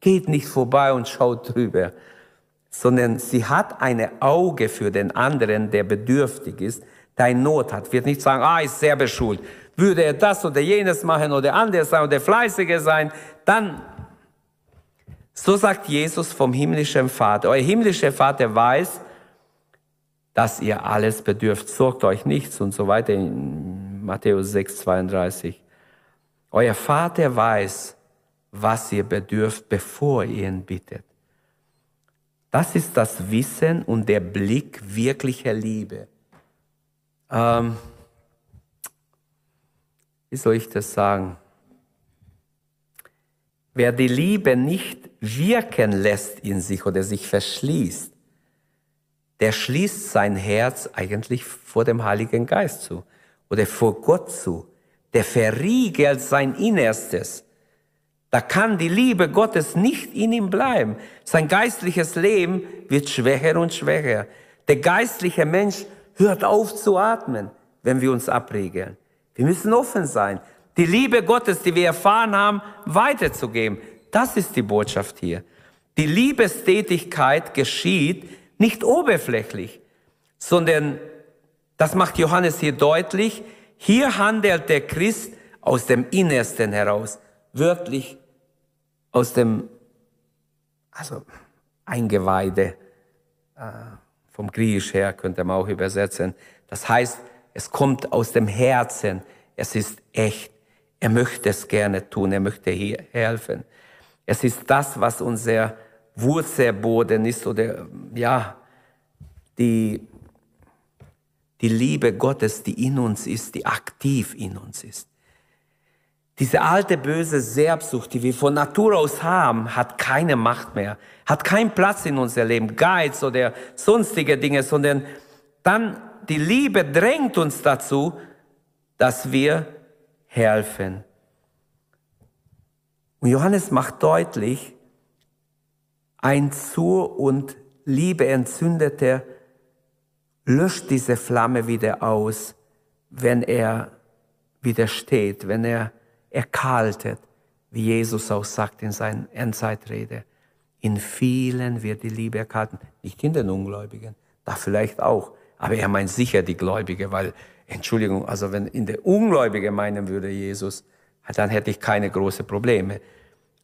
geht nicht vorbei und schaut drüber, sondern sie hat eine Auge für den anderen, der bedürftig ist, der Not hat. Wird nicht sagen, ah, ist sehr beschult. Würde er das oder jenes machen oder anders sein oder fleißiger sein, dann, so sagt Jesus vom himmlischen Vater. Euer himmlischer Vater weiß, dass ihr alles bedürft. Sorgt euch nichts und so weiter in Matthäus 6, 32. Euer Vater weiß, was ihr bedürft, bevor ihr ihn bittet. Das ist das Wissen und der Blick wirklicher Liebe. Ähm, wie soll ich das sagen? Wer die Liebe nicht wirken lässt in sich oder sich verschließt, der schließt sein Herz eigentlich vor dem Heiligen Geist zu oder vor Gott zu. Der verriegelt sein Innerstes. Da kann die Liebe Gottes nicht in ihm bleiben. Sein geistliches Leben wird schwächer und schwächer. Der geistliche Mensch hört auf zu atmen, wenn wir uns abregeln. Wir müssen offen sein, die Liebe Gottes, die wir erfahren haben, weiterzugeben. Das ist die Botschaft hier. Die Liebestätigkeit geschieht nicht oberflächlich, sondern, das macht Johannes hier deutlich, hier handelt der Christ aus dem Innersten heraus, wörtlich aus dem, also Eingeweide, äh, vom Griechisch her könnte man auch übersetzen. Das heißt, es kommt aus dem Herzen, es ist echt. Er möchte es gerne tun, er möchte hier helfen. Es ist das, was unser Wurzelboden ist oder ja, die, die Liebe Gottes, die in uns ist, die aktiv in uns ist. Diese alte böse Selbstsucht, die wir von Natur aus haben, hat keine Macht mehr, hat keinen Platz in unser Leben, Geiz oder sonstige Dinge, sondern dann die Liebe drängt uns dazu, dass wir helfen. Und Johannes macht deutlich, ein zur und Liebe entzündeter löscht diese Flamme wieder aus, wenn er widersteht, wenn er erkaltet, wie Jesus auch sagt in seiner Endzeitrede. In vielen wird die Liebe erkalten, nicht in den Ungläubigen, da vielleicht auch, aber er meint sicher die Gläubige, weil, Entschuldigung, also wenn in der Ungläubige meinen würde Jesus, dann hätte ich keine großen Probleme.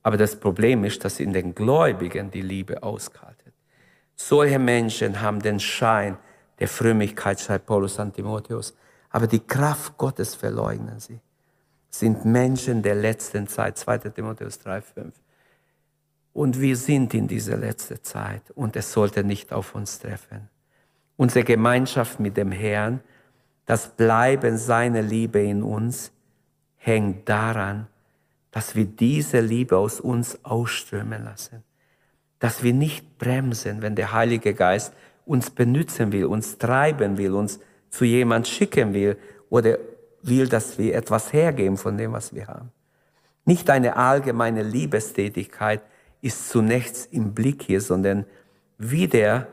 Aber das Problem ist, dass in den Gläubigen die Liebe auskaltet. Solche Menschen haben den Schein der Frömmigkeit, schreibt Paulus an Timotheus. Aber die Kraft Gottes verleugnen sie. Sind Menschen der letzten Zeit, 2. Timotheus 3, 5. Und wir sind in dieser letzten Zeit und es sollte nicht auf uns treffen. Unsere Gemeinschaft mit dem Herrn, das Bleiben seiner Liebe in uns, hängt daran, dass wir diese Liebe aus uns ausströmen lassen. Dass wir nicht bremsen, wenn der Heilige Geist uns benutzen will, uns treiben will, uns zu jemand schicken will oder will, dass wir etwas hergeben von dem, was wir haben. Nicht eine allgemeine Liebestätigkeit ist zunächst im Blick hier, sondern wieder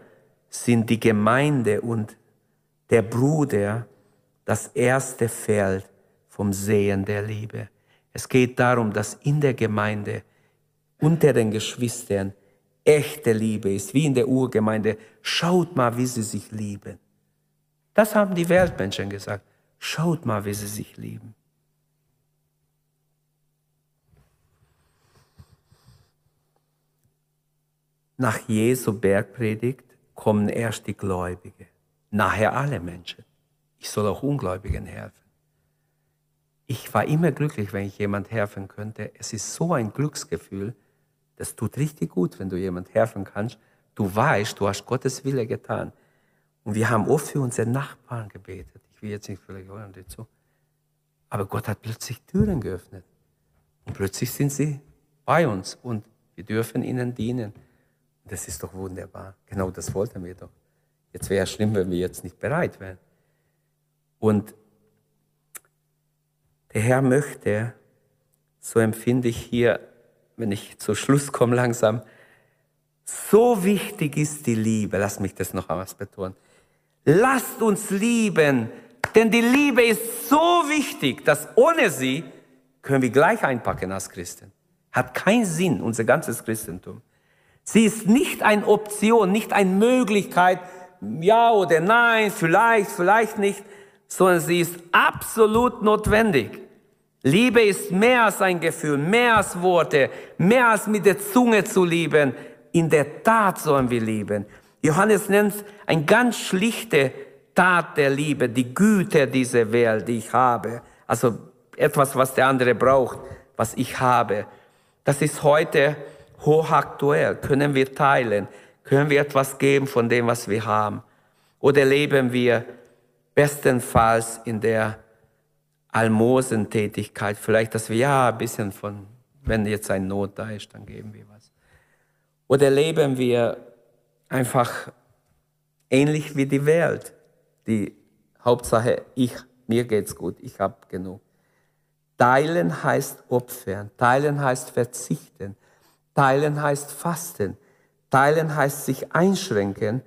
sind die Gemeinde und der Bruder das erste Feld vom Sehen der Liebe. Es geht darum, dass in der Gemeinde unter den Geschwistern echte Liebe ist, wie in der Urgemeinde. Schaut mal, wie sie sich lieben. Das haben die Weltmenschen gesagt. Schaut mal, wie sie sich lieben. Nach Jesu Bergpredigt kommen erst die Gläubigen, nachher alle Menschen. Ich soll auch Ungläubigen helfen. Ich war immer glücklich, wenn ich jemand helfen könnte. Es ist so ein Glücksgefühl. Das tut richtig gut, wenn du jemand helfen kannst. Du weißt, du hast Gottes Wille getan. Und wir haben oft für unsere Nachbarn gebetet. Will jetzt nicht vielleicht hören dazu. Aber Gott hat plötzlich Türen geöffnet. Und plötzlich sind sie bei uns und wir dürfen ihnen dienen. Das ist doch wunderbar. Genau das wollten wir doch. Jetzt wäre es schlimm, wenn wir jetzt nicht bereit wären. Und der Herr möchte, so empfinde ich hier, wenn ich zu Schluss komme langsam, so wichtig ist die Liebe. Lass mich das noch einmal betonen. Lasst uns lieben, denn die Liebe ist so wichtig, dass ohne sie können wir gleich einpacken als Christen. Hat keinen Sinn, unser ganzes Christentum. Sie ist nicht eine Option, nicht eine Möglichkeit, ja oder nein, vielleicht, vielleicht nicht, sondern sie ist absolut notwendig. Liebe ist mehr als ein Gefühl, mehr als Worte, mehr als mit der Zunge zu lieben. In der Tat sollen wir lieben. Johannes nennt es eine ganz schlichte Tat der Liebe, die Güte dieser Welt, die ich habe. Also etwas, was der andere braucht, was ich habe. Das ist heute hochaktuell. Können wir teilen? Können wir etwas geben von dem, was wir haben? Oder leben wir bestenfalls in der Almosentätigkeit? Vielleicht, dass wir ja ein bisschen von, wenn jetzt ein Not da ist, dann geben wir was. Oder leben wir einfach ähnlich wie die Welt? Die Hauptsache, ich, mir geht's gut, ich habe genug. Teilen heißt opfern, teilen heißt verzichten, teilen heißt fasten, teilen heißt sich einschränken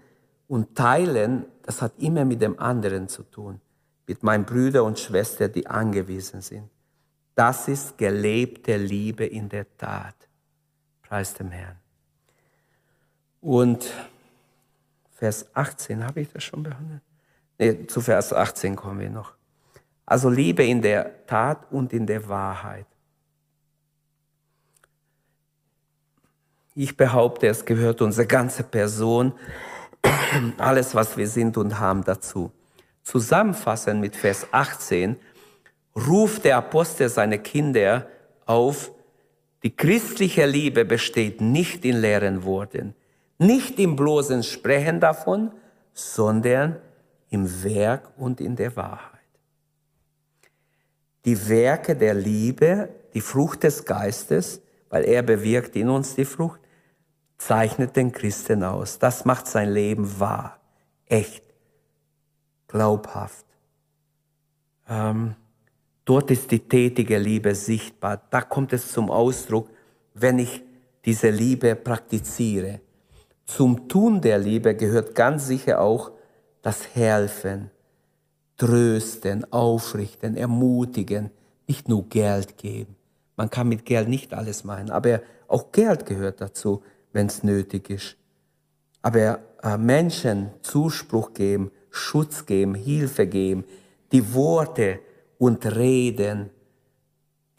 und teilen, das hat immer mit dem anderen zu tun, mit meinen Brüdern und Schwestern, die angewiesen sind. Das ist gelebte Liebe in der Tat. Preis dem Herrn. Und Vers 18, habe ich das schon behandelt? Nee, zu Vers 18 kommen wir noch. Also Liebe in der Tat und in der Wahrheit. Ich behaupte, es gehört unsere ganze Person, [CLEARS THROAT] alles, was wir sind und haben dazu. Zusammenfassend mit Vers 18 ruft der Apostel seine Kinder auf, die christliche Liebe besteht nicht in leeren Worten, nicht im bloßen Sprechen davon, sondern im Werk und in der Wahrheit. Die Werke der Liebe, die Frucht des Geistes, weil er bewirkt in uns die Frucht, zeichnet den Christen aus. Das macht sein Leben wahr, echt, glaubhaft. Ähm, dort ist die tätige Liebe sichtbar. Da kommt es zum Ausdruck, wenn ich diese Liebe praktiziere. Zum Tun der Liebe gehört ganz sicher auch das Helfen, Trösten, Aufrichten, Ermutigen, nicht nur Geld geben. Man kann mit Geld nicht alles machen, aber auch Geld gehört dazu, wenn es nötig ist. Aber äh, Menschen Zuspruch geben, Schutz geben, Hilfe geben, die Worte und Reden,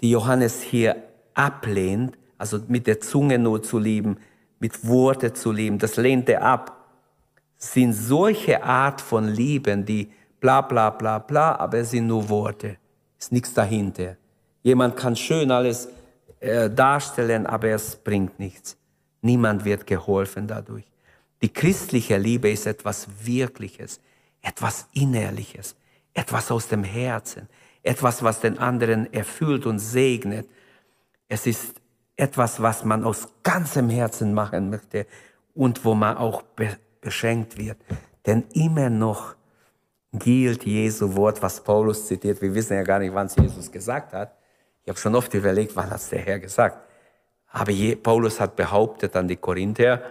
die Johannes hier ablehnt, also mit der Zunge nur zu lieben, mit Worte zu lieben, das lehnt er ab, sind solche Art von Lieben, die bla bla bla bla, aber es sind nur Worte, ist nichts dahinter. Jemand kann schön alles äh, darstellen, aber es bringt nichts. Niemand wird geholfen dadurch. Die christliche Liebe ist etwas Wirkliches, etwas Innerliches, etwas aus dem Herzen, etwas, was den anderen erfüllt und segnet. Es ist etwas, was man aus ganzem Herzen machen möchte und wo man auch beschenkt wird. Denn immer noch gilt Jesu Wort, was Paulus zitiert. Wir wissen ja gar nicht, wann es Jesus gesagt hat. Ich habe schon oft überlegt, wann hat es der Herr gesagt. Aber Paulus hat behauptet an die Korinther,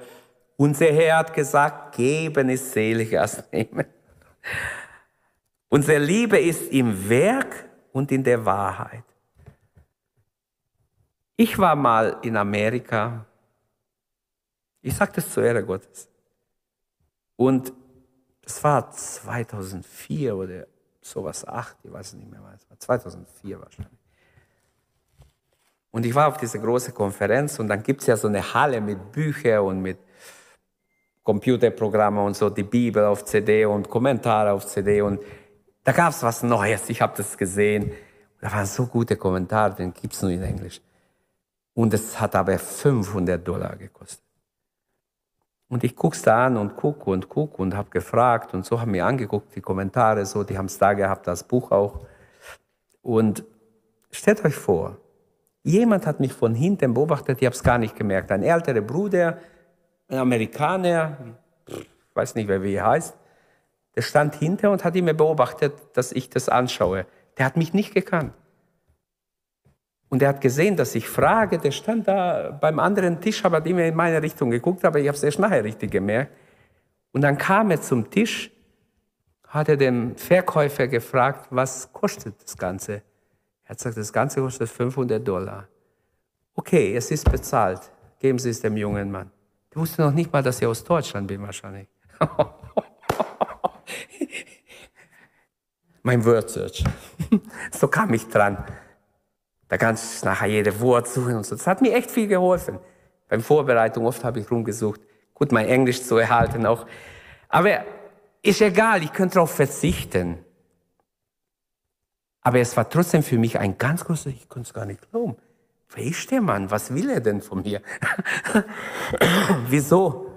unser Herr hat gesagt, geben ist seliger als nehmen. Unsere Liebe ist im Werk und in der Wahrheit. Ich war mal in Amerika. Ich sage das zur Ehre Gottes. Und das war 2004 oder sowas, 8, ich weiß nicht mehr, es war 2004 wahrscheinlich. Und ich war auf dieser großen Konferenz und dann gibt es ja so eine Halle mit Büchern und mit Computerprogrammen und so, die Bibel auf CD und Kommentare auf CD und da gab es was Neues, ich habe das gesehen. Da waren so gute Kommentare, den gibt es nur in Englisch. Und es hat aber 500 Dollar gekostet. Und ich guck's da an und guck und guck und habe gefragt und so haben mir angeguckt, die Kommentare so, die es da gehabt, das Buch auch. Und stellt euch vor, jemand hat mich von hinten beobachtet, ich habe es gar nicht gemerkt. Ein älterer Bruder, ein Amerikaner, weiß nicht, wer wie er heißt, der stand hinter und hat immer beobachtet, dass ich das anschaue. Der hat mich nicht gekannt. Und er hat gesehen, dass ich frage, der stand da beim anderen Tisch, hat immer in meine Richtung geguckt, aber ich habe es erst nachher richtig gemerkt. Und dann kam er zum Tisch, hat er den Verkäufer gefragt, was kostet das Ganze? Er hat gesagt, das Ganze kostet 500 Dollar. okay, es ist bezahlt. Geben Sie es dem jungen Mann. Der wusste noch nicht mal, dass ich aus Deutschland bin wahrscheinlich. [LAUGHS] mein Word Search. so kam ich dran. Da kannst du nachher jede Wort suchen und so. Das hat mir echt viel geholfen. Beim Vorbereitung oft habe ich rumgesucht. Gut, mein Englisch zu erhalten auch. Aber ist egal, ich könnte darauf verzichten. Aber es war trotzdem für mich ein ganz großes, ich konnte es gar nicht glauben. Wer ist der Mann? Was will er denn von mir? [COUGHS] Wieso?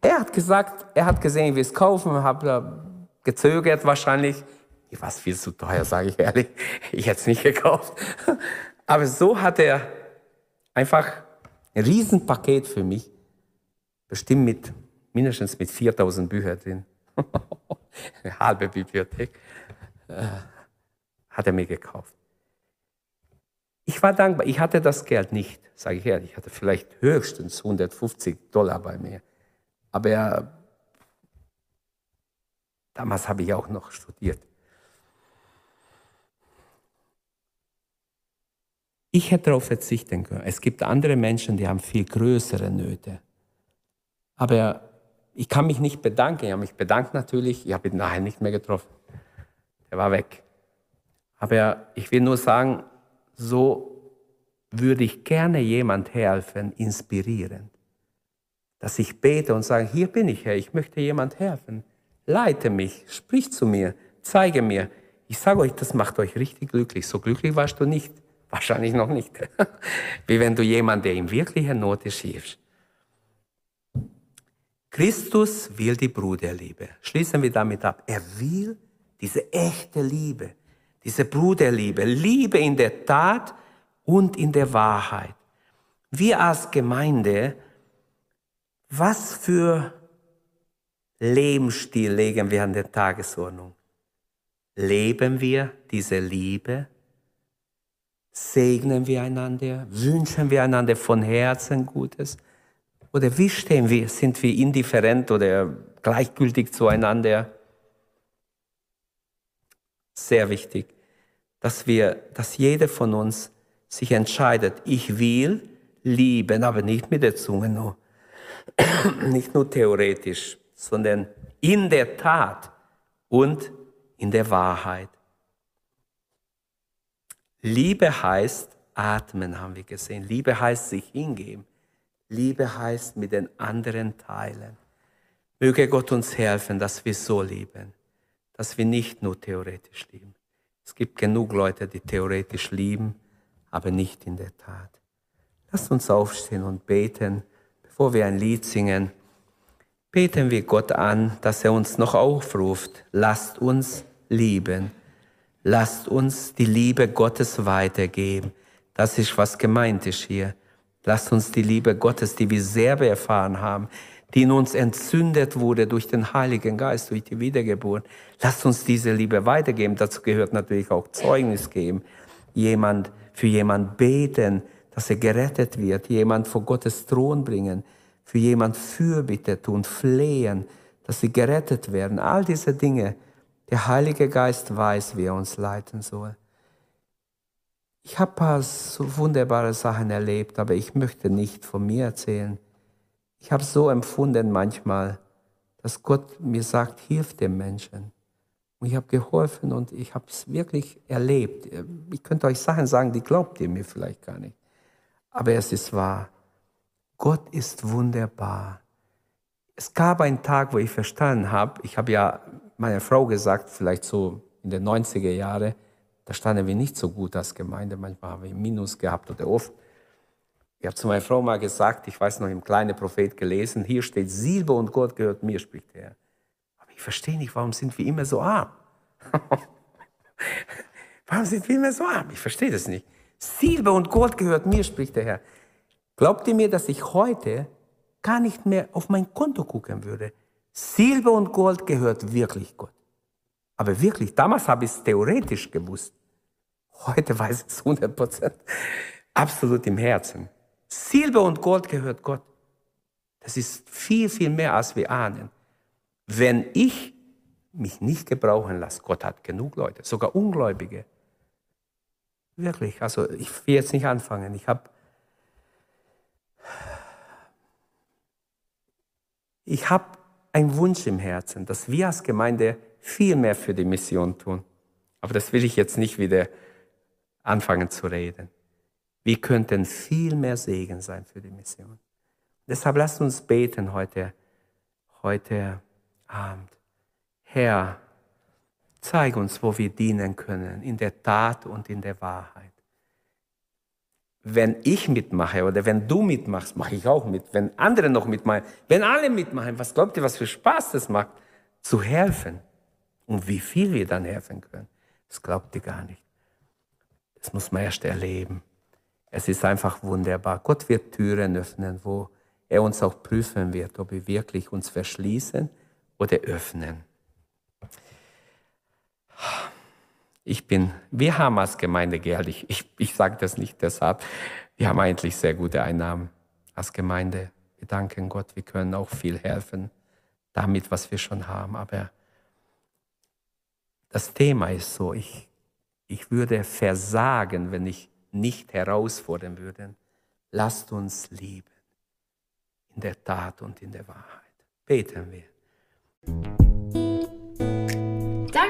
Er hat gesagt, er hat gesehen, wie es kaufen, habe gezögert wahrscheinlich. Ich war viel zu teuer, sage ich ehrlich. Ich hätte es nicht gekauft. Aber so hat er einfach ein Riesenpaket für mich, bestimmt mit mindestens mit 4000 Büchern drin. [LAUGHS] Eine halbe Bibliothek äh, hat er mir gekauft. Ich war dankbar. Ich hatte das Geld nicht, sage ich ehrlich. Ich hatte vielleicht höchstens 150 Dollar bei mir. Aber ja, damals habe ich auch noch studiert. Ich hätte darauf verzichten können. Es gibt andere Menschen, die haben viel größere Nöte. Aber ich kann mich nicht bedanken. Ich habe mich bedankt natürlich. Ich habe ihn nachher nicht mehr getroffen. Er war weg. Aber ich will nur sagen, so würde ich gerne jemand helfen, inspirieren. Dass ich bete und sage, hier bin ich, Herr, ich möchte jemand helfen. Leite mich, sprich zu mir, zeige mir. Ich sage euch, das macht euch richtig glücklich. So glücklich warst du nicht. Wahrscheinlich noch nicht. [LAUGHS] Wie wenn du jemand, der in wirklicher Not ist, hilfst. Christus will die Bruderliebe. Schließen wir damit ab. Er will diese echte Liebe, diese Bruderliebe, Liebe in der Tat und in der Wahrheit. Wir als Gemeinde, was für Lebensstil legen wir an der Tagesordnung? Leben wir diese Liebe? Segnen wir einander? Wünschen wir einander von Herzen Gutes? Oder wie stehen wir? Sind wir indifferent oder gleichgültig zueinander? Sehr wichtig, dass wir, dass jeder von uns sich entscheidet, ich will lieben, aber nicht mit der Zunge nur, [CLEARS THROAT] nicht nur theoretisch, sondern in der Tat und in der Wahrheit. Liebe heißt atmen, haben wir gesehen. Liebe heißt sich hingeben. Liebe heißt mit den anderen teilen. Möge Gott uns helfen, dass wir so lieben, dass wir nicht nur theoretisch lieben. Es gibt genug Leute, die theoretisch lieben, aber nicht in der Tat. Lasst uns aufstehen und beten, bevor wir ein Lied singen. Beten wir Gott an, dass er uns noch aufruft. Lasst uns lieben. Lasst uns die Liebe Gottes weitergeben. Das ist, was gemeint ist hier. Lasst uns die Liebe Gottes, die wir selber erfahren haben, die in uns entzündet wurde durch den Heiligen Geist, durch die Wiedergeburt. Lasst uns diese Liebe weitergeben. Dazu gehört natürlich auch Zeugnis geben. Jemand für jemand beten, dass er gerettet wird. Jemand vor Gottes Thron bringen. Für jemand Fürbitte tun, flehen, dass sie gerettet werden. All diese Dinge. Der Heilige Geist weiß, wie er uns leiten soll. Ich habe ein paar so wunderbare Sachen erlebt, aber ich möchte nicht von mir erzählen. Ich habe so empfunden manchmal, dass Gott mir sagt, hilf dem Menschen. Und ich habe geholfen und ich habe es wirklich erlebt. Ich könnte euch Sachen sagen, die glaubt ihr mir vielleicht gar nicht. Aber es ist wahr. Gott ist wunderbar. Es gab einen Tag, wo ich verstanden habe, ich habe ja meiner Frau gesagt, vielleicht so in den 90er Jahren, da standen wir nicht so gut als Gemeinde. Manchmal haben wir Minus gehabt oder oft. Ich habe zu meiner Frau mal gesagt, ich weiß noch im kleinen Prophet gelesen, hier steht, Silber und Gold gehört mir, spricht er. Aber ich verstehe nicht, warum sind wir immer so arm? [LAUGHS] warum sind wir immer so arm? Ich verstehe das nicht. Silber und Gold gehört mir, spricht der Herr. Glaubt ihr mir, dass ich heute gar nicht mehr auf mein Konto gucken würde? Silber und Gold gehört wirklich Gott. Aber wirklich, damals habe ich es theoretisch gewusst. Heute weiß ich es 100 Prozent. Absolut im Herzen. Silber und Gold gehört Gott. Das ist viel, viel mehr, als wir ahnen. Wenn ich mich nicht gebrauchen lasse, Gott hat genug Leute, sogar Ungläubige. Wirklich, also ich will jetzt nicht anfangen. Ich habe ich habe einen Wunsch im Herzen, dass wir als Gemeinde viel mehr für die Mission tun. Aber das will ich jetzt nicht wieder anfangen zu reden. Wir könnten viel mehr Segen sein für die Mission. Deshalb lasst uns beten heute, heute Abend. Herr, zeig uns, wo wir dienen können, in der Tat und in der Wahrheit. Wenn ich mitmache oder wenn du mitmachst, mache ich auch mit. Wenn andere noch mitmachen, wenn alle mitmachen, was glaubt ihr, was für Spaß das macht, zu helfen? Und wie viel wir dann helfen können, das glaubt ihr gar nicht. Das muss man erst erleben. Es ist einfach wunderbar. Gott wird Türen öffnen, wo er uns auch prüfen wird, ob wir wirklich uns verschließen oder öffnen. Ich bin, wir haben als Gemeinde ich, ich, ich sage das nicht deshalb, wir haben eigentlich sehr gute Einnahmen als Gemeinde. Wir danken Gott, wir können auch viel helfen damit, was wir schon haben. Aber das Thema ist so, ich, ich würde versagen, wenn ich nicht herausfordern würde. Lasst uns lieben in der Tat und in der Wahrheit. Beten wir.